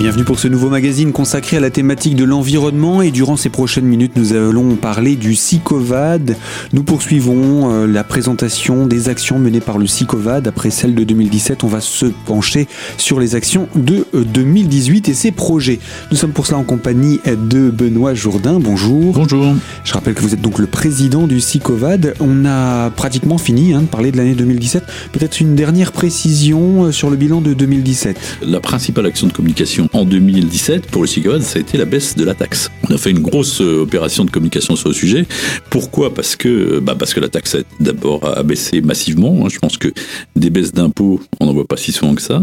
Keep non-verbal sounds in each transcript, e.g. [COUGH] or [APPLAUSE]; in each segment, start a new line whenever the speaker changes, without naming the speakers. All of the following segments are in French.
bienvenue pour ce nouveau magazine consacré à la thématique de l'environnement et durant ces prochaines minutes nous allons parler du SICOVAD. Nous poursuivons euh, la présentation des actions menées par le SICOVAD. Après celle de 2017, on va se pencher sur les actions de 2018 euh, et ses projets. Nous sommes pour cela en compagnie de Benoît Jourdain. Bonjour.
Bonjour.
Je rappelle que vous êtes donc le président du SICOVAD. On a pratiquement fini hein, de parler de l'année 2017. Peut-être une dernière précision euh, sur le bilan de 2017.
La principale action de communication en 2017 pour le SICOVAD, ça a été la baisse de la taxe. On a fait une grosse euh, opération de communication sur le sujet. Pourquoi? Parce que bah parce que la taxe a d'abord baissé massivement. Hein. Je pense que des baisses d'impôts, on n'en voit pas si souvent que ça.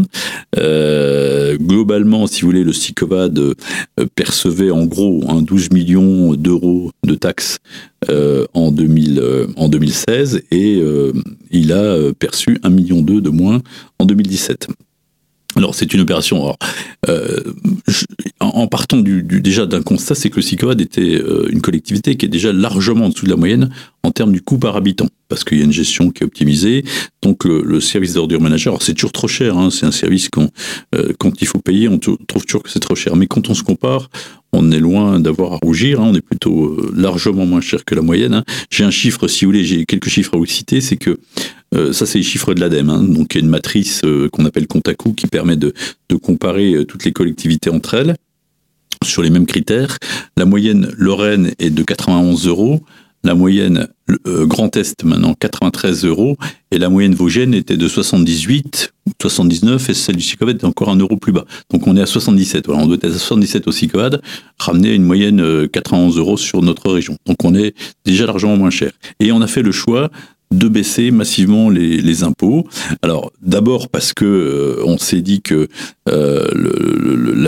Euh, globalement, si vous voulez, le SICOVAD euh, percevait en gros 12 hein, millions d'euros de taxes en, 2000, en 2016 et il a perçu 1,2 million de moins en 2017. Alors c'est une opération. Euh, en partant du, déjà d'un constat, c'est que le SICOAD était euh, une collectivité qui est déjà largement en dessous de la moyenne en termes du coût par habitant, parce qu'il y a une gestion qui est optimisée. Donc le, service d'ordure ménagère, c'est toujours trop cher. Hein, c'est un service qu'on, euh, quand il faut payer, on trouve toujours que c'est trop cher. Mais quand on se compare, on est loin d'avoir à rougir. Hein, on est plutôt largement moins cher que la moyenne. Hein. J'ai un chiffre, si vous voulez, j'ai quelques chiffres à vous citer. C'est que euh, ça, c'est les chiffres de l'ADEME. Hein. Donc, il y a une matrice euh, qu'on appelle compte à coût qui permet de, comparer euh, toutes les collectivités entre elles sur les mêmes critères. La moyenne Lorraine est de 91 euros. La moyenne Grand Est maintenant 93 euros et la moyenne Vosgienne était de 78 ou 79 et celle du Sicovad est encore un euro plus bas. Donc on est à 77. Voilà, on doit être à 77 au Sicovad, ramener à une moyenne 91 euros sur notre région. Donc on est déjà largement moins cher. Et on a fait le choix de baisser massivement les, impôts. Alors d'abord parce que euh, on s'est dit que euh,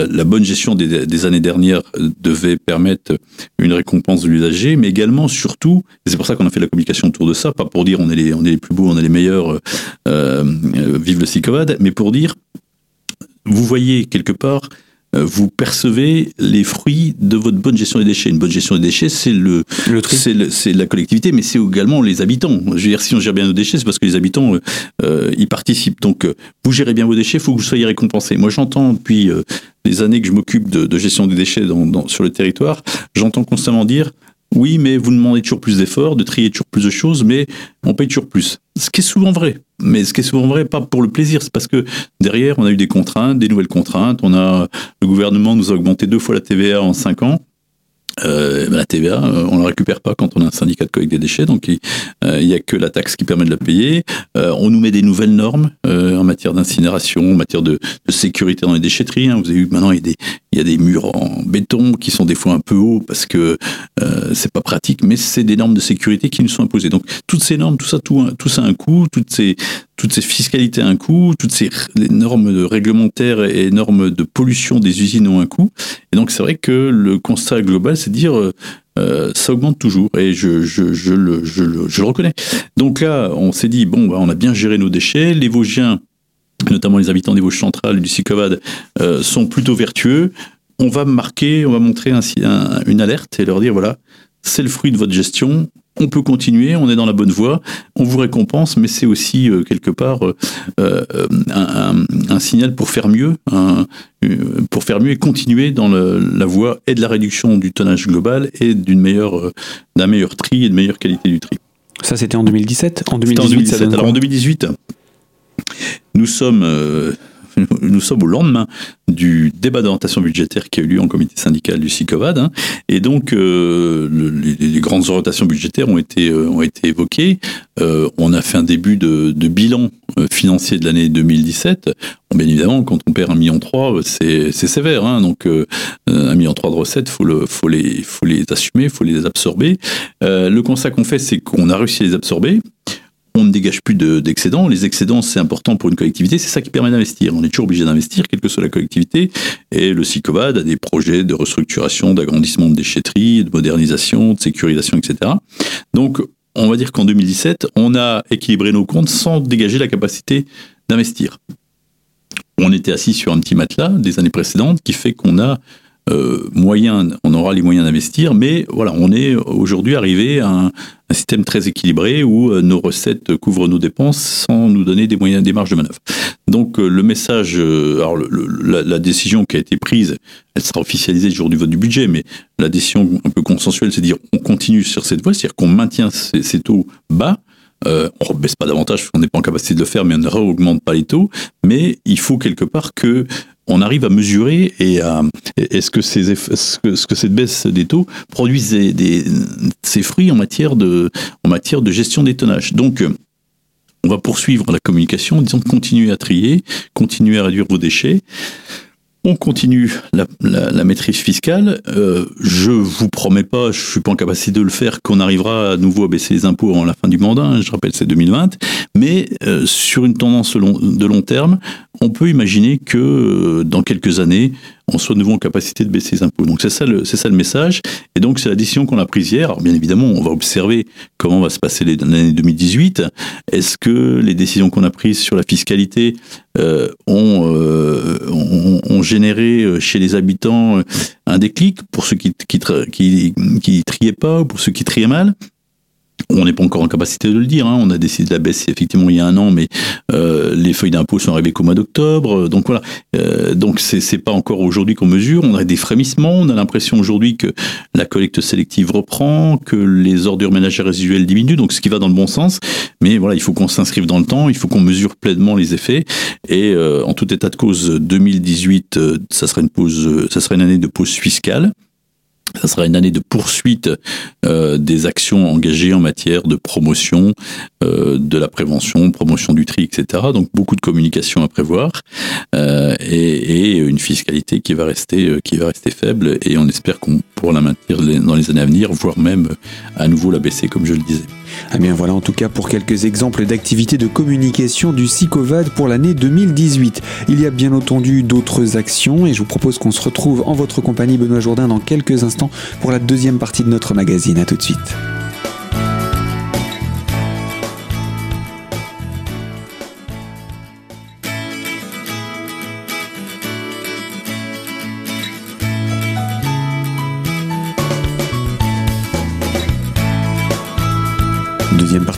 la, bonne gestion des, années dernières devait permettre une récompense de l'usager, mais également surtout, et c'est pour ça qu'on a fait la communication autour de ça, pas pour dire on est les, plus beaux, on est les meilleurs, euh, euh vive le SICOVAD, mais pour dire vous voyez quelque part euh, vous percevez les fruits de votre bonne gestion des déchets. Une bonne gestion des déchets, c'est le, le c'est la collectivité, mais c'est également les habitants. Je veux dire, si on gère bien nos déchets, c'est parce que les habitants euh, euh y participent. Donc, euh, vous gérez bien vos déchets, il faut que vous soyez récompensés. Moi, j'entends depuis des années que je m'occupe de, de, gestion des déchets dans, dans, sur le territoire, j'entends constamment dire oui, mais vous demandez toujours plus d'efforts, de trier toujours plus de choses, mais on paye toujours plus. Ce qui est souvent vrai. Mais ce qui est souvent vrai, pas pour le plaisir, c'est parce que derrière, on a eu des contraintes, des nouvelles contraintes. On a, le gouvernement nous a augmenté deux fois la TVA en cinq ans. Euh, la TVA, euh, on ne la récupère pas quand on a un syndicat de collecte des déchets, donc il n'y euh, a que la taxe qui permet de la payer. Euh, on nous met des nouvelles normes en matière d'incinération, en matière de, de, sécurité dans les déchetteries. Hein. Vous avez vu maintenant il y, a des, il y a des murs en béton qui sont des fois un peu hauts parce que c'est pas pratique, mais c'est des normes de sécurité qui nous sont imposées. Donc toutes ces normes, tout ça, tout, tout ça a un coût, toutes ces toutes ces fiscalités ont un coût, toutes ces normes réglementaires et normes de pollution des usines ont un coût. Et donc c'est vrai que le constat global, c'est dire euh, ça augmente toujours et je, je, le, je, le, reconnais. Donc là, on s'est dit, bon, bah, on a bien géré nos déchets, les Vosgiens, notamment les habitants des Vosges centrales et du Sicovad, euh, sont plutôt vertueux. On va marquer, on va montrer une alerte et leur dire, voilà, c'est le fruit de votre gestion, on peut continuer, on est dans la bonne voie, on vous récompense, mais c'est aussi euh, quelque part euh, euh un, un, un, signal pour faire mieux, un, pour faire mieux et continuer dans le, la voie et de la réduction du tonnage global et d'une meilleure, d'un meilleur tri et de meilleure qualité du tri.
Ça, c'était en 2017
En 2018, en 2017. Alors en 2018, nous sommes nous sommes au lendemain du débat d'orientation budgétaire qui a eu lieu en comité syndical du SICOVAD. Hein, et donc, euh, le, les, grandes orientations budgétaires ont été, euh, ont été évoquées. Euh, on a fait un début de, bilan financier de l'année 2017. Bon, bien évidemment, quand on perd un million trois, c'est sévère. Hein, donc, euh, un million trois de recettes, faut le, faut les, faut les assumer, faut les absorber. le constat qu'on fait, c'est qu'on a réussi à les absorber on ne dégage plus d'excédents. les excédents, c'est important pour une collectivité, c'est ça qui permet d'investir. On est toujours obligé d'investir, quelle que soit la collectivité. Et le SICOVAD a des projets de restructuration, d'agrandissement de déchetterie, de modernisation, de sécurisation, etc. Donc, on va dire qu'en 2017, on a équilibré nos comptes sans dégager la capacité d'investir. On était assis sur un petit matelas des années précédentes qui fait qu'on a moyens, on aura les moyens d'investir, mais voilà, on est aujourd'hui arrivé à un, système très équilibré où euh, nos recettes couvrent nos dépenses sans nous donner des moyens, des marges de manœuvre. Donc euh, le message, euh, alors la, décision qui a été prise, elle sera officialisée le jour du vote du budget, mais la décision un peu consensuelle, c'est dire on continue sur cette voie, c'est-à-dire qu'on maintient ces, taux bas. on ne baisse pas davantage qu'on n'est pas en capacité de le faire, mais on ne réaugmente pas les taux. Mais il faut quelque part que on arrive à mesurer et est-ce que, cette baisse des taux produisent des, ses fruits en matière de en matière de gestion des tonnages. Donc on va poursuivre la communication en disant continuez à trier, continuez à réduire vos déchets. On continue la, maîtrise fiscale. Euh, je vous promets pas, je suis pas en capacité de le faire, qu'on arrivera à nouveau à baisser les impôts avant la fin du mandat. Hein, je rappelle, c'est 2020. Mais euh, sur une tendance de long terme, on peut imaginer que euh, dans quelques années, on soit de nouveau en capacité de baisser les impôts. Donc c'est ça le, message. Et donc c'est la décision qu'on a prise hier. Alors bien évidemment, on va observer comment va se passer l'année 2018. Est-ce que les décisions qu'on a prises sur la fiscalité euh, euh, ont, ont, généré chez les habitants un déclic pour ceux qui, qui triaient pas ou pour ceux qui triaient mal? On n'est pas encore en capacité de le dire. Hein. On a décidé de la baisse effectivement il y a un an, mais euh, les feuilles d'impôt sont arrivées qu'au mois d'octobre. Donc voilà. Euh, donc c'est pas encore aujourd'hui qu'on mesure. On a des frémissements. On a l'impression aujourd'hui que la collecte sélective reprend, que les ordures ménagères résiduelles diminuent. Donc ce qui va dans le bon sens. Mais voilà, il faut qu'on s'inscrive dans le temps. Il faut qu'on mesure pleinement les effets. Et euh, en tout état de cause, 2018, ça une pause, ça sera une année de pause fiscale. Ça sera une année de poursuite euh, des actions engagées en matière de promotion, euh, de la prévention, promotion du tri, etc. Donc beaucoup de communication à prévoir euh, et, une fiscalité qui va rester qui va rester faible et on espère qu'on pourra la maintenir dans les années à venir, voire même à nouveau la baisser, comme je le disais.
Eh bien voilà en tout cas pour quelques exemples d'activités de communication du SICOVAD pour l'année 2018. Il y a bien entendu d'autres actions et je vous propose qu'on se retrouve en votre compagnie Benoît Jourdain dans quelques instants pour la deuxième partie de notre magazine. A tout de suite.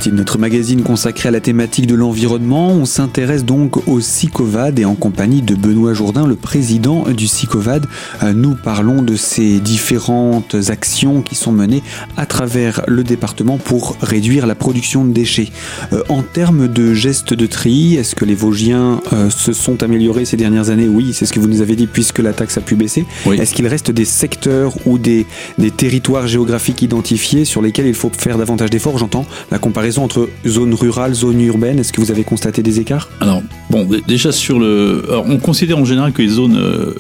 Partie de notre magazine consacrée à la thématique de l'environnement. On s'intéresse donc au SICOVAD et en compagnie de Benoît Jourdain, le président du SICOVAD, euh, nous parlons de ces différentes actions qui sont menées à travers le département pour réduire la production de déchets. Euh, en termes de gestes de tri, est-ce que les Vosgiens euh, se sont améliorés ces dernières années? Oui, c'est ce que vous nous avez dit puisque la taxe a pu baisser. Est-ce qu'il reste des secteurs ou des, des territoires géographiques identifiés sur lesquels il faut faire davantage d'efforts? J'entends la comparaison entre zone rurale, zone urbaine Est-ce que vous avez constaté des écarts?
Alors, bon, déjà sur le. Alors, on considère en général que les zones, euh,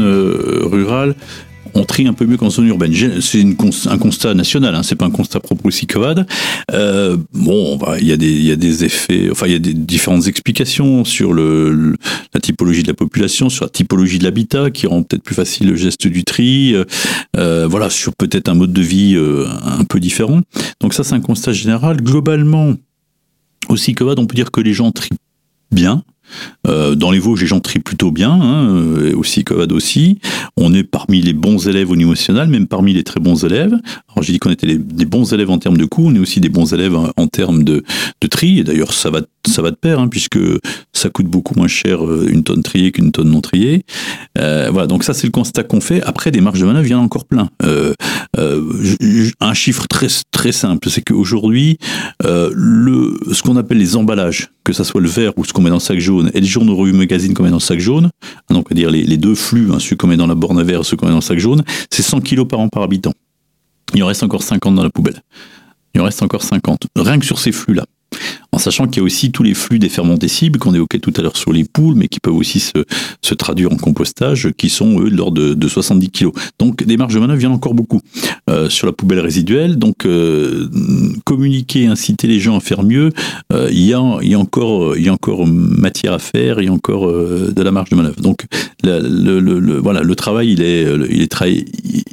euh, rurales on trie un peu mieux qu'en zone urbaine. C'est un constat national, hein, c'est pas un constat propre aussi COVAD. Euh, bon, il y, a des, y a des effets, enfin il y a des différentes explications sur le, la typologie de la population, sur la typologie de l'habitat qui rend peut-être plus facile le geste du tri. Euh, voilà, sur peut-être un mode de vie euh, un peu différent. Donc ça, c'est un constat général. Globalement, aussi COVAD, on peut dire que les gens trient bien. Euh, dans les Vosges, les gens trient plutôt bien, hein, euh, aussi Covad aussi. On est parmi les bons élèves au niveau national, même parmi les très bons élèves. Alors j'ai dit qu'on était des bons élèves en termes de coûts, on est aussi des bons élèves en, termes de, de tri, d'ailleurs ça va ça va de pair, hein, puisque ça coûte beaucoup moins cher euh, une tonne triée qu'une tonne non triée. Voilà, donc ça c'est le constat qu'on fait. Après, des marges de manœuvre, il y en a encore plein. Un chiffre très très simple, c'est qu'aujourd'hui, le ce qu'on appelle les emballages, que ça soit le verre ou ce qu'on met dans le sac jaune, et les journaux revues magazines qu'on met dans le sac jaune, hein, donc à dire les, deux flux, hein, ceux qu'on met dans la borne à verre, ceux qu'on met dans le sac jaune, c'est 100 kilos par an par habitant. Il en reste encore 50 dans la poubelle. Il en reste encore 50. Rien que sur ces flux-là en sachant qu'il y a aussi tous les flux des fermentescibles qu'on évoquait tout à l'heure sur les poules, mais qui peuvent aussi se, traduire en compostage, qui sont eux de l'ordre de, de, 70 kg. Donc des marges de manœuvre, il y en a encore beaucoup euh, sur la poubelle résiduelle. Donc euh, communiquer, inciter les gens à faire mieux, euh, il, y a, encore, il y a encore matière à faire, il y a encore de la marge de manœuvre. Donc le, voilà, le travail, il est, il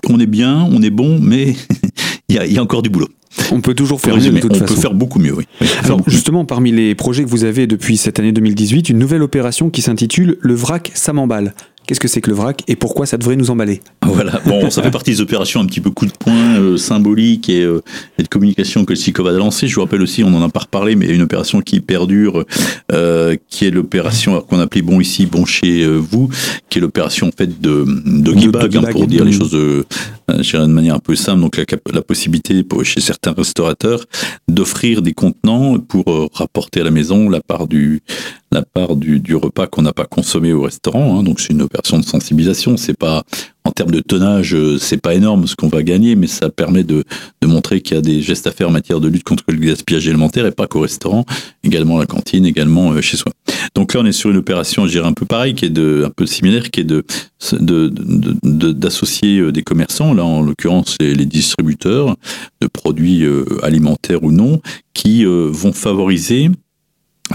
on est bien, on est bon, mais [LAUGHS] il, y a, il y a encore du boulot.
On peut toujours faire mieux de toute
on
façon.
On peut faire beaucoup mieux, oui.
Alors justement, parmi les projets que vous avez depuis cette année 2018, une nouvelle opération qui s'intitule Le vrac, ça m'emballe. Qu'est-ce que c'est que le vrac et pourquoi ça devrait nous emballer?
Voilà, bon, ça fait partie des opérations un petit peu coup de poing euh, symboliques et, euh, et, de communication que le SICOVAD a lancé. Je vous rappelle aussi, on n'en a pas reparlé, mais il y a une opération qui perdure, euh, qui est l'opération qu'on appelait Bon ici, bon chez vous, qui est l'opération en fait de, de Gibag, hein, pour dire les choses de, de manière un peu simple. Donc la, possibilité pour, chez certains restaurateurs d'offrir des contenants pour rapporter à la maison la part du, la part du, du repas qu'on n'a pas consommé au restaurant. Hein. Donc c'est une opération de sensibilisation. C'est pas en termes de tonnage, c'est pas énorme ce qu'on va gagner, mais ça permet de, de montrer qu'il y a des gestes à faire en matière de lutte contre le gaspillage alimentaire et pas qu'au restaurant, également à la cantine, également chez soi. Donc là, on est sur une opération, je dirais un peu pareil, qui est de, un peu similaire, qui est de d'associer de, des commerçants, là en l'occurrence les, les, distributeurs de produits alimentaires ou non, qui vont favoriser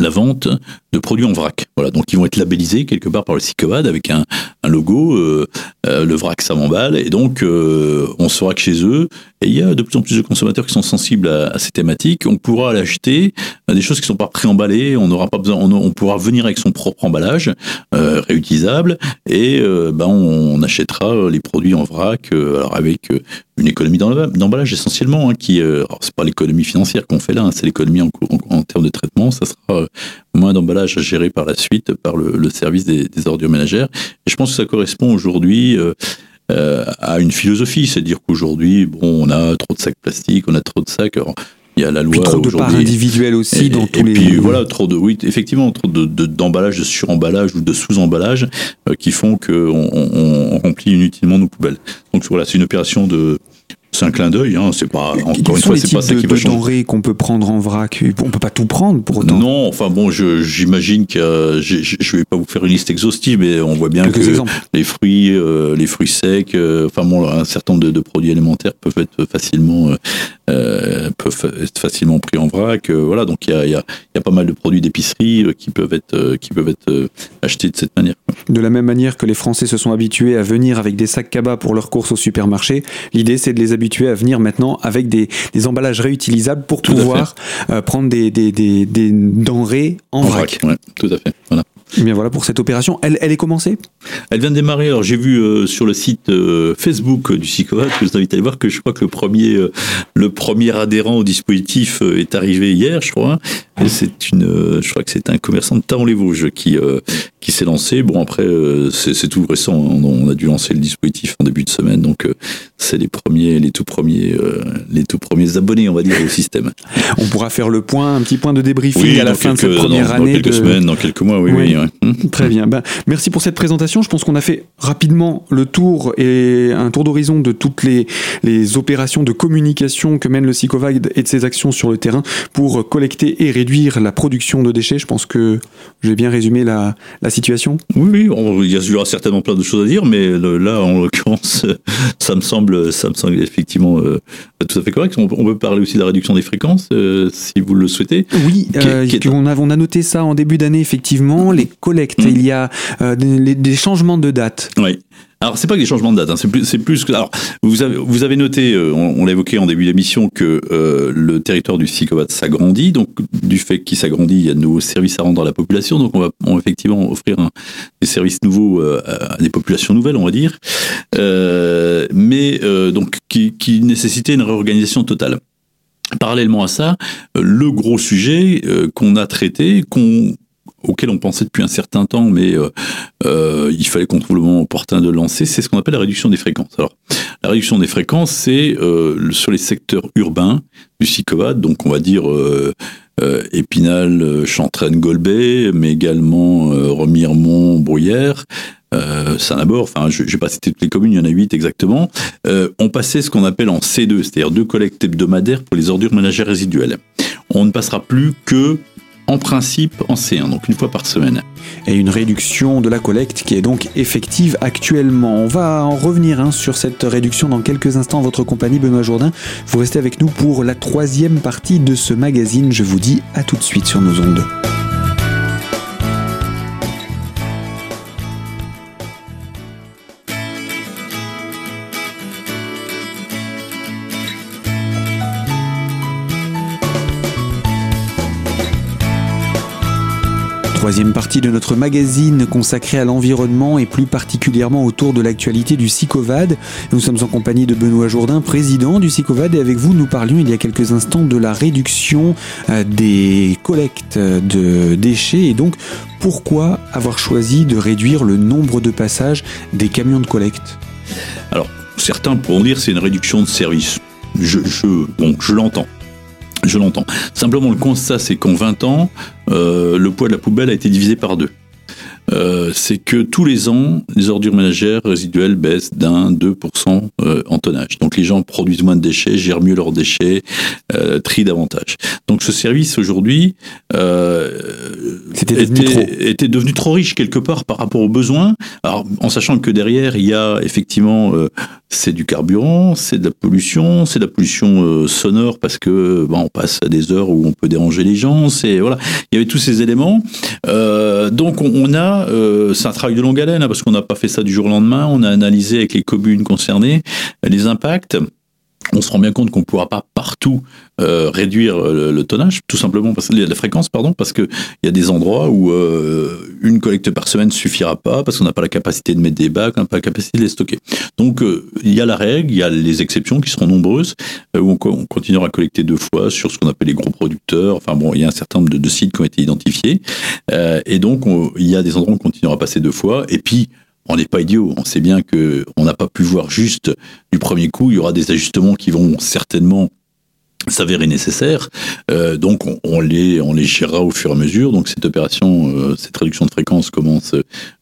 la vente de produits en vrac. Voilà, donc ils vont être labellisés quelque part par le SICOVAD avec un, logo, euh, euh, le vrac ça m'emballe, et donc euh, on saura que chez eux, et il y a de plus en plus de consommateurs qui sont sensibles à, ces thématiques, on pourra l'acheter, des choses qui sont pas préemballées, on n'aura pas besoin, on, pourra venir avec son propre emballage euh, réutilisable, et ben on, achètera les produits en vrac, alors avec une économie d'emballage essentiellement, hein, qui, c'est pas l'économie financière qu'on fait là, hein, c'est l'économie en, termes de traitement, ça sera moins d'emballage à gérer par la suite par le, service des, des, ordures ménagères. Et je pense que ça correspond aujourd'hui euh, euh, à une philosophie, c'est-à-dire qu'aujourd'hui, bon, on a trop de sacs plastiques, on a trop de sacs. Alors, il y a la loi
puis trop de parts individuelles aussi
et,
dans
et
tous
puis,
les
voilà trop de oui effectivement trop de d'emballage de, de suremballage ou de sous-emballage euh, qui font que on, on, on, remplit inutilement nos poubelles donc voilà c'est une opération de c'est un clin d'œil, hein. c'est pas encore une fois, c'est pas ça qui
de,
va changer.
denrées qu'on peut prendre en vrac On peut pas tout prendre pour autant?
Non, enfin bon, je- j'imagine que euh, je vais pas vous faire une liste exhaustive, mais on voit bien
Quelques
que
exemples.
les fruits, euh, les fruits secs, euh, enfin bon, un certain nombre de, de produits alimentaires peuvent être facilement, euh, peuvent être facilement pris en vrac. voilà, donc il y a, y, a, y a pas mal de produits d'épicerie qui peuvent être, qui peuvent être achetés de cette manière.
De la même manière que les Français se sont habitués à venir avec des sacs cabas pour leurs courses au supermarché, l'idée c'est de les habituer à venir maintenant avec des, des emballages réutilisables pour
Tout
pouvoir euh, prendre des, des, des, des denrées en, vrac.
ouais, tout à fait. Voilà.
Eh bien voilà pour cette opération. Elle, elle est commencée?
Elle vient de démarrer. Alors j'ai vu euh, sur le site euh, Facebook du Psychovat, que je vous invite à aller voir, que je crois que le premier, euh, le premier adhérent au dispositif est arrivé hier, je crois. Et c'est une, je crois que c'est un commerçant de Taon-les-Vosges qui, qui s'est lancé. Bon après, c'est tout récent. On, on a dû lancer le dispositif en début de semaine, donc c'est les premiers, les tout premiers, les tout premiers abonnés, on va dire, au système.
On pourra faire le point, un petit point de débriefing à la fin de cette première
dans,
année.
Dans quelques
de-
semaines, dans quelques mois, oui,
Oui.
oui. Ouais. Hum.
Très bien. Ben, merci pour cette présentation. Je pense qu'on a fait rapidement le tour et un tour d'horizon de toutes les, les opérations de communication que mène le SICOVAG et de ses actions sur le terrain pour collecter et réduire la production de déchets. Je pense que j'ai bien résumé la, la situation.
Oui, il y aura certainement plein de choses à dire, mais le- là, en l'occurrence, euh, ça me semble, ça me semble effectivement euh, tout à fait correct. On, peut- on peut parler aussi de la réduction des fréquences, euh, si vous le souhaitez.
Oui,
Qui est-
euh,
qui est-
on, a, on a noté ça en début d'année, effectivement. Les collectes,
Mhm.
il y a euh, des, des changements de date.
Oui. Alors, c'est pas que des changements de date, hein, c'est plus, c'est plus que. Alors, vous avez, vous avez noté, euh, on, on l'a évoqué en début d'émission, que euh, le territoire du Psychovat s'agrandit. Donc, du fait qu'il s'agrandit, il y a de nouveaux services à rendre à la population. Donc, on va, on effectivement offrir un- des services nouveaux euh, à des populations nouvelles, on va dire. Euh, mais donc, qui, qui nécessitait une réorganisation totale. Parallèlement à ça, le gros sujet qu'on a traité, qu'on auquel on pensait depuis un certain temps, mais euh, euh, il fallait qu'on trouve le moment opportun de lancer, c'est ce qu'on appelle la réduction des fréquences. Alors, la réduction des fréquences, c'est euh, sur les secteurs urbains du SICOVAD, donc on va dire euh, euh, Épinal, euh, Chantraine, Golbet, mais également Remiremont, Bruyères, Saint-Nabord, enfin je ne vais pas citer toutes les communes, il y en a huit exactement, on passait ce qu'on appelle en C2, c'est-à-dire deux collectes hebdomadaires pour les ordures ménagères résiduelles. On ne passera plus que en principe en C1, donc une fois par semaine.
et une réduction de la collecte qui est donc effective actuellement. On va en revenir hein, sur cette réduction dans quelques instants. Votre compagnie, Benoît Jourdain. Vous restez avec nous pour la troisième partie de ce magazine. Je vous dis à tout de suite sur nos ondes. Troisième partie de notre magazine consacré à l'environnement et plus particulièrement autour de l'actualité du SICOVAD. Nous sommes en compagnie de Benoît Jourdain, président du SICOVAD, et avec vous, nous parlions il y a quelques instants de la réduction euh, des collectes de déchets et donc pourquoi avoir choisi de réduire le nombre de passages des camions de collecte?
Alors, certains pourront dire c'est une réduction de service. Je, je, l'entends. Je l'entends. Simplement, le constat, c'est qu'en 20 ans, euh, le poids de la poubelle a été divisé par deux. Euh, c'est que tous les ans, les ordures ménagères résiduelles baissent d'un 2% euh, en tonnage. Donc les gens produisent moins de déchets, gèrent mieux leurs déchets, euh, trient davantage. Donc ce service aujourd'hui euh, était, était, devenu trop riche quelque part par rapport aux besoins. Alors en sachant que derrière il y a effectivement euh, c'est du carburant, c'est de la pollution, c'est de la pollution euh, sonore parce que bah, on passe à des heures où on peut déranger les gens. C'est voilà, il y avait tous ces éléments. donc on, on a euh, c'est un travail de longue haleine, hein, parce qu'on n'a pas fait ça du jour au lendemain. On a analysé avec les communes concernées les impacts on se rend bien compte qu'on ne pourra pas partout euh, réduire euh, le, tonnage, tout simplement parce la fréquence, pardon, parce que il y a des endroits où euh, une collecte par semaine suffira pas parce qu'on n'a pas la capacité de mettre des bacs, on n'a pas la capacité de les stocker. Donc il y a la règle, il y a les exceptions qui seront nombreuses où on, continuera à collecter deux fois sur ce qu'on appelle les gros producteurs. Enfin bon, il y a un certain nombre de, sites qui ont été identifiés et donc il y a des endroits où on continuera à passer deux fois et puis on n'est pas idiot. On sait bien que on n'a pas pu voir juste du premier coup. Il y aura des ajustements qui vont certainement s'avérer nécessaires. Euh, donc on, les on les gérera au fur et à mesure. Donc cette opération, euh, cette réduction de fréquence commence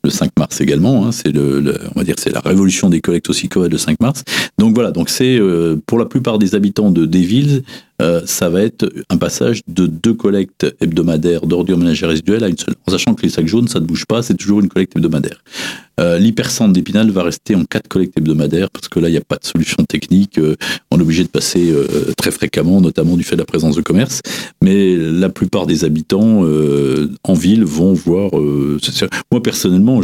le 5 mars également. Hein. c'est le, on va dire c'est la révolution des collectes aussi le 5 mars. Donc voilà. Donc c'est euh, pour la plupart des habitants de des villes, euh, ça va être un passage de deux collectes hebdomadaires d'ordures ménagères résiduelles à une seule. En sachant que les sacs jaunes, ça ne bouge pas, c'est toujours une collecte hebdomadaire. Euh, L'hypercentre d'Épinal va rester en quatre collectes hebdomadaires parce que là, il n'y a pas de solution technique. Euh, on est obligé de passer euh, très fréquemment, notamment du fait de la présence de commerce. Mais la plupart des habitants en ville vont voir. moi, personnellement,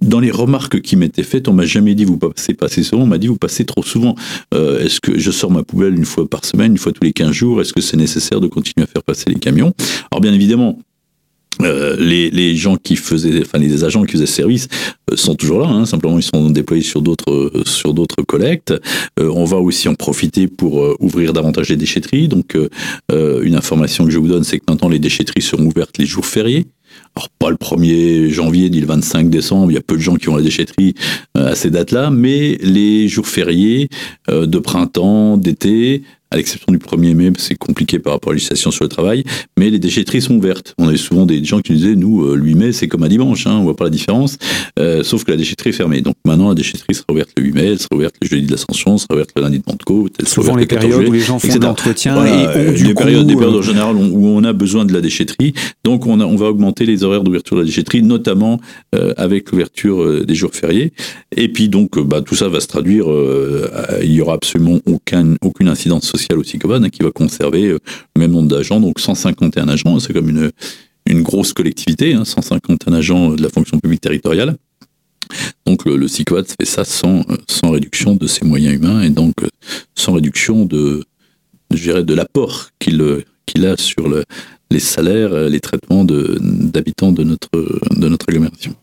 dans les remarques qui m'étaient faites, on m'a jamais dit vous passez pas assez souvent, on m'a dit vous passez trop souvent. Est-ce que je sors ma poubelle une fois par semaine, une fois tous les 15 jours? Est-ce que c'est nécessaire de continuer à faire passer les camions? Alors bien évidemment, euh, les, gens qui faisaient, enfin agents qui faisaient service euh, sont toujours là. Hein, simplement, ils sont déployés sur d'autres collectes. Euh, on va aussi en profiter pour ouvrir davantage les déchetteries. Donc, une information que je vous donne, c'est que maintenant les déchetteries seront ouvertes les jours fériés. Alors pas le 1er janvier ni le 25 décembre, il y a peu de gens qui vont à la déchetterie à ces dates-là, mais les jours fériés de printemps, d'été, à l'exception du 1er mai, c'est compliqué par rapport à la législation sur le travail, mais les déchetteries sont ouvertes. On a souvent des gens qui nous disaient, nous, euh, le 8 mai, c'est comme un dimanche, hein, on voit pas la différence, euh, sauf que la déchetterie est fermée. Donc maintenant, la déchetterie sera ouverte le 8 mai, elle sera ouverte le jeudi de l'Ascension, elle sera ouverte le lundi de Pentecôte, elle
sera souvent les périodes où les gens font l'entretien
et ont du des périodes, des périodes en euh, général où on a besoin de la déchetterie. Donc on, a, on va augmenter les horaires d'ouverture de la déchetterie, notamment avec l'ouverture des jours fériés. Et puis donc, bah, tout ça va se traduire, il y aura absolument aucun, aucune incidence sociale au Sicovan, hein, qui va conserver euh, le même nombre d'agents, donc 151 agents, c'est comme une, une grosse collectivité, hein, 151 agents de la fonction publique territoriale. Donc le, le fait ça sans, sans réduction de ses moyens humains et donc euh, sans réduction de, de l'apport qu'il qu'il a sur le, les salaires, les traitements d'habitants de, notre, de notre agglomération.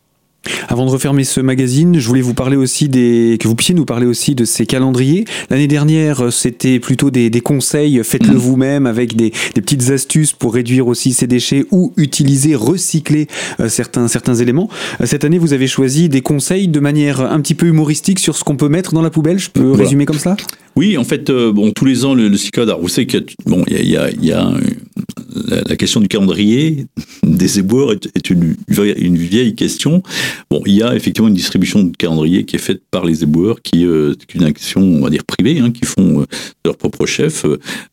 Avant de refermer ce magazine, je voulais vous parler aussi des, que vous puissiez nous parler aussi de ces calendriers. L'année dernière, c'était plutôt des, des conseils, faites-le mmh. vous-même avec des, des, petites astuces pour réduire aussi ces déchets ou utiliser, recycler euh, certains, certains éléments. Euh, cette année, vous avez choisi des conseils de manière un petit peu humoristique sur ce qu'on peut mettre dans la poubelle. Je peux résumer comme ça?
Oui, en fait, euh, bon, tous les ans, le, le vous savez qu'il bon, y a, y a, y a la, question du calendrier des éboueurs est, une, vieille question. Bon, il y a effectivement une distribution de calendrier qui est faite par les éboueurs, qui euh, est une action, on va dire, privée, hein, qui font euh, leur propre chef.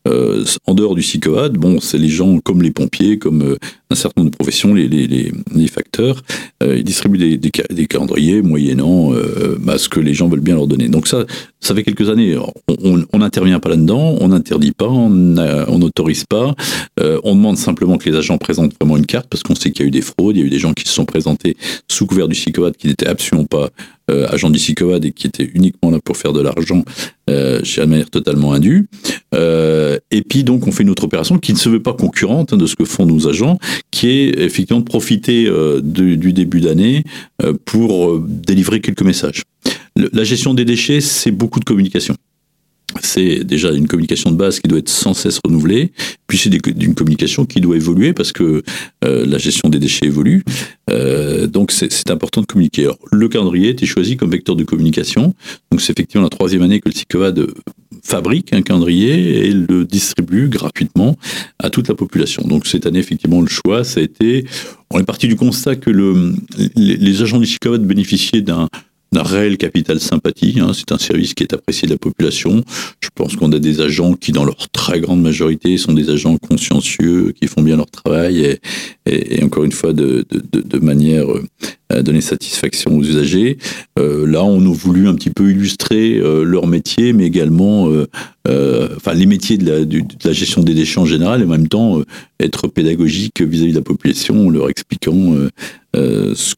Euh, en dehors du CICOAD, bon, c'est les gens comme les pompiers, comme euh, un certain nombre de professions, les, les, les, facteurs, euh, ils distribuent des, des, des calendriers moyennant bah, ce que les gens veulent bien leur donner. Donc ça, ça fait quelques années, on n'intervient pas là-dedans, on n'interdit pas, on n'autorise pas, on demande simplement que les agents présentent vraiment une carte, parce qu'on sait qu'il y a eu des fraudes, il y a eu des gens qui se sont présentés sous couvert du CICOAD qui n'étaient absolument pas euh, agents du CICOAD et qui étaient uniquement là pour faire de l'argent euh, de manière totalement indue. Euh, et puis donc on fait une autre opération qui ne se veut pas concurrente hein, de ce que font nos agents, qui est effectivement de profiter euh, du début d'année euh, pour délivrer quelques messages. La gestion des déchets, c'est beaucoup de communication c'est déjà une communication de base qui doit être sans cesse renouvelée, puis c'est une communication qui doit évoluer parce que euh, la gestion des déchets évolue. Euh, donc c'est important de communiquer. Le calendrier été choisi comme vecteur de communication. Donc c'est effectivement la troisième année que le CICOVAD fabrique un calendrier et le distribue gratuitement à toute la population. Donc cette année, effectivement, le choix, ça a été, on est parti du constat que le, les, agents du CICOVAD bénéficiaient d'un d'un réel capital sympathie. Hein. C'est un service qui est apprécié de la population. Je pense qu'on a des agents qui, dans leur très grande majorité, sont des agents consciencieux, qui font bien leur travail et, et, encore une fois de, de, de manière euh, à donner satisfaction aux usagers. Euh, là, on a voulu un petit peu illustrer euh, leur métier, mais également euh, euh enfin les métiers de la, de la, gestion des déchets en général, et en même temps être pédagogique vis-à-vis de la population, en leur expliquant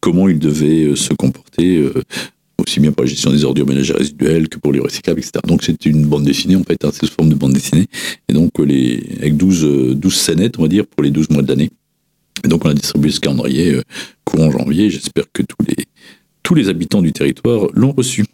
comment ils devaient se comporter aussi bien pour la gestion des ordures ménagères résiduelles que pour les recyclables, etc. Donc c'est une bande dessinée en fait, hein, c'est sous forme de bande dessinée, et donc les, avec 12, 12 scénettes, on va dire, pour les 12 mois de l'année. Et donc on a distribué ce calendrier euh, courant janvier, j'espère que tous les, tous les habitants du territoire l'ont reçu.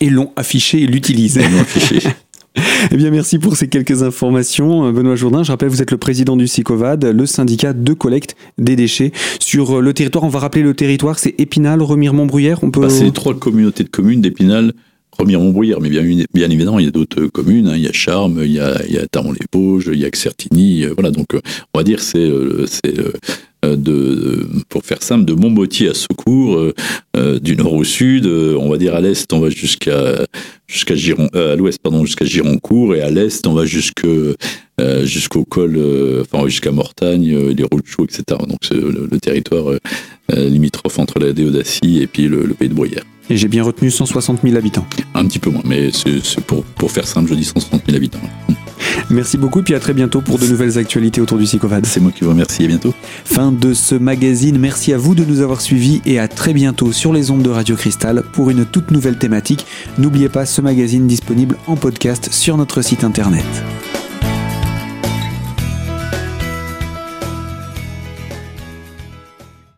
Et l'ont affiché et l'utilisent. [LAUGHS] Eh bien, merci pour ces quelques informations. Euh, Benoît Jourdain, je rappelle, vous êtes le président du SICOVAD, le syndicat de collecte des déchets sur euh, le territoire. On va rappeler le territoire, c'est Épinal, Remire-Montbruyère.
On peut... Bah, c'est trois communautés de communes d'Épinal, Remire-Montbruyère, mais bien, évidemment, il y a d'autres communes. Hein. Il y a Charmes, il y a, il y a les vosges il y a Certigny. Euh, voilà, donc on va dire c'est c'est euh, de, pour faire simple, de Montmotier à Secours, euh, euh, du nord au sud, on va dire à l'est, on va jusqu'à jusqu'à Giron, à l'ouest pardon, jusqu'à Gironcourt et à l'est, on va jusque jusqu'au col, enfin jusqu'à Mortagne, les Rochaux, etc. Donc c'est le, territoire limitrophe entre la Déodacie et puis le, pays de Bruyère.
Et j'ai bien retenu 160 000 habitants.
Un petit peu moins, mais c'est pour, pour faire simple, je dis 160 000 habitants.
Merci beaucoup et puis à très bientôt pour de nouvelles actualités autour du Sicovad.
C'est moi qui vous remercie, à bientôt.
Fin de ce magazine, merci à vous de nous avoir suivis et à très bientôt sur les ondes de Radio Cristal pour une toute nouvelle thématique. N'oubliez pas ce magazine disponible en podcast sur notre site internet.